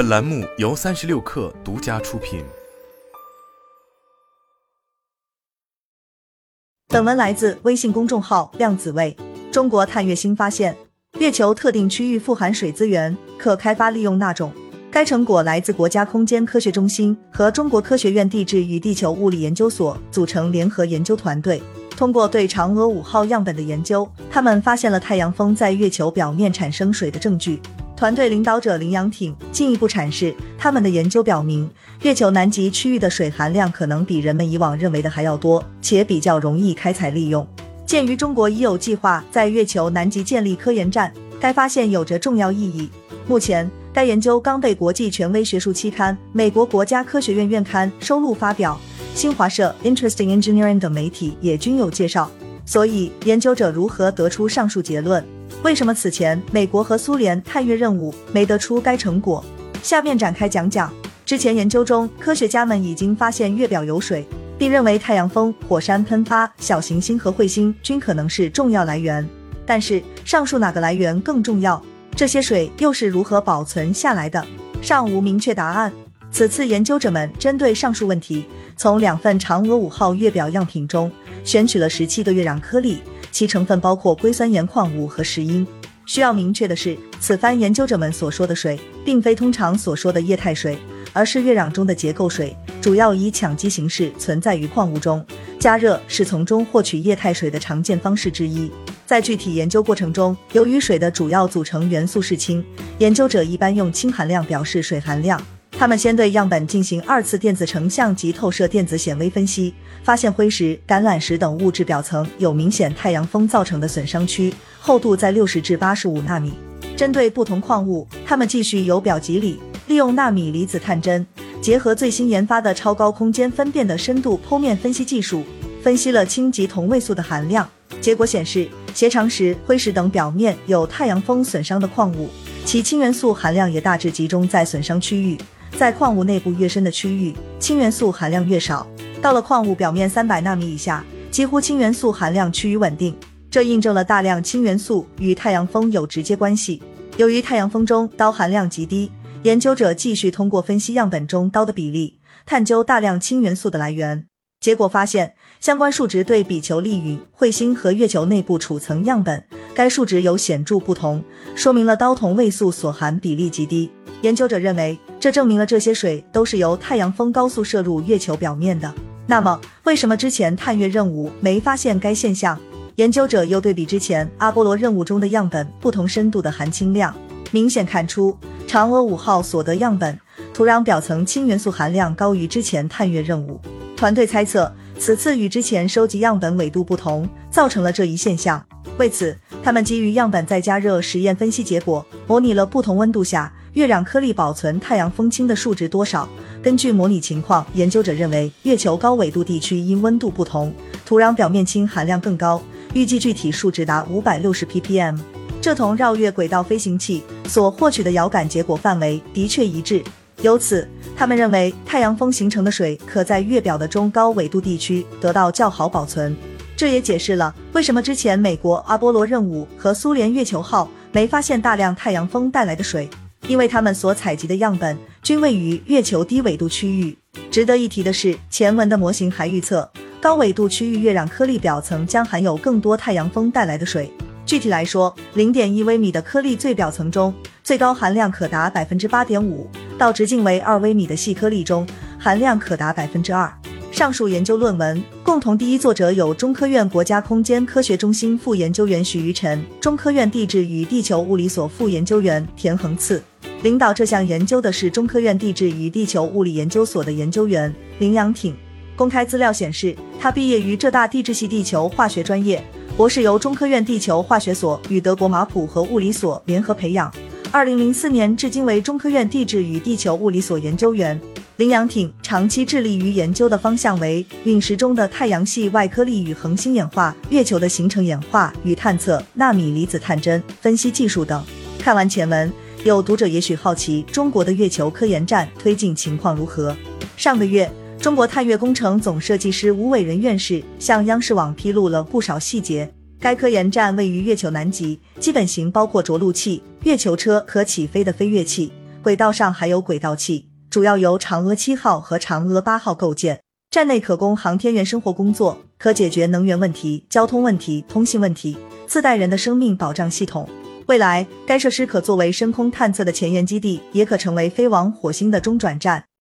本栏目由三十六氪独家出品。本文来自微信公众号量子位。中国探月新发现，月球特定区域富含水资源，可开发利用那种。该成果来自国家空间科学中心和中国科学院地质与地球物理研究所组成联合研究团队。通过对嫦娥五号样本的研究，他们发现了太阳风在月球表面产生水的证据。团队领导者林阳挺进一步阐释，他们的研究表明，月球南极区域的水含量可能比人们以往认为的还要多，且比较容易开采利用。鉴于中国已有计划在月球南极建立科研站，该发现有着重要意义。目前，该研究刚被国际权威学术期刊《美国国家科学院院刊》收录发表。新华社、Interesting Engineering 等媒体也均有介绍。所以，研究者如何得出上述结论？为什么此前美国和苏联探月任务没得出该成果？下面展开讲讲。之前研究中，科学家们已经发现月表有水，并认为太阳风、火山喷发、小行星和彗星均可能是重要来源。但是，上述哪个来源更重要？这些水又是如何保存下来的？尚无明确答案。此次研究者们针对上述问题。从两份嫦娥五号月表样品中选取了十七个月壤颗粒，其成分包括硅酸盐矿物和石英。需要明确的是，此番研究者们所说的水，并非通常所说的液态水，而是月壤中的结构水，主要以羟基形式存在于矿物中。加热是从中获取液态水的常见方式之一。在具体研究过程中，由于水的主要组成元素是氢，研究者一般用氢含量表示水含量。他们先对样本进行二次电子成像及透射电子显微分析，发现灰石、橄榄石等物质表层有明显太阳风造成的损伤区，厚度在六十至八十五纳米。针对不同矿物，他们继续由表及里，利用纳米离子探针，结合最新研发的超高空间分辨的深度剖面分析技术，分析了氢及同位素的含量。结果显示，斜长石、灰石等表面有太阳风损伤的矿物，其氢元素含量也大致集中在损伤区域。在矿物内部越深的区域，氢元素含量越少。到了矿物表面三百纳米以下，几乎氢元素含量趋于稳定。这印证了大量氢元素与太阳风有直接关系。由于太阳风中氘含量极低，研究者继续通过分析样本中氘的比例，探究大量氢元素的来源。结果发现，相关数值对比球粒陨、彗星和月球内部储层样本，该数值有显著不同，说明了氘同位素所含比例极低。研究者认为，这证明了这些水都是由太阳风高速射入月球表面的。那么，为什么之前探月任务没发现该现象？研究者又对比之前阿波罗任务中的样本不同深度的含氢量，明显看出嫦娥五号所得样本土壤表层氢元素含量高于之前探月任务。团队猜测，此次与之前收集样本纬度不同，造成了这一现象。为此，他们基于样本在加热实验分析结果，模拟了不同温度下。月壤颗粒保存太阳风氢的数值多少？根据模拟情况，研究者认为月球高纬度地区因温度不同，土壤表面氢含量更高，预计具体数值达五百六十 ppm。这同绕月轨道飞行器所获取的遥感结果范围的确一致。由此，他们认为太阳风形成的水可在月表的中高纬度地区得到较好保存。这也解释了为什么之前美国阿波罗任务和苏联月球号没发现大量太阳风带来的水。因为他们所采集的样本均位于月球低纬度区域。值得一提的是，前文的模型还预测高纬度区域月壤颗粒表层将含有更多太阳风带来的水。具体来说，零点一微米的颗粒最表层中，最高含量可达百分之八点五；到直径为二微米的细颗粒中，含量可达百分之二。上述研究论文共同第一作者有中科院国家空间科学中心副研究员许于晨，中科院地质与地球物理所副研究员田恒次。领导这项研究的是中科院地质与地球物理研究所的研究员林阳挺。公开资料显示，他毕业于浙大地质系地球化学专业，博士由中科院地球化学所与德国马普和物理所联合培养。二零零四年至今为中科院地质与地球物理所研究员。林阳挺长期致力于研究的方向为陨石中的太阳系外颗粒与恒星演化、月球的形成演化与探测、纳米离子探针分析技术等。看完前文。有读者也许好奇，中国的月球科研站推进情况如何？上个月，中国探月工程总设计师吴伟仁院士向央视网披露了不少细节。该科研站位于月球南极，基本型包括着陆器、月球车、可起飞的飞跃器、轨道上还有轨道器，主要由嫦娥七号和嫦娥八号构建。站内可供航天员生活工作，可解决能源问题、交通问题、通信问题，自带人的生命保障系统。未来，该设施可作为深空探测的前沿基地，也可成为飞往火星的中转站。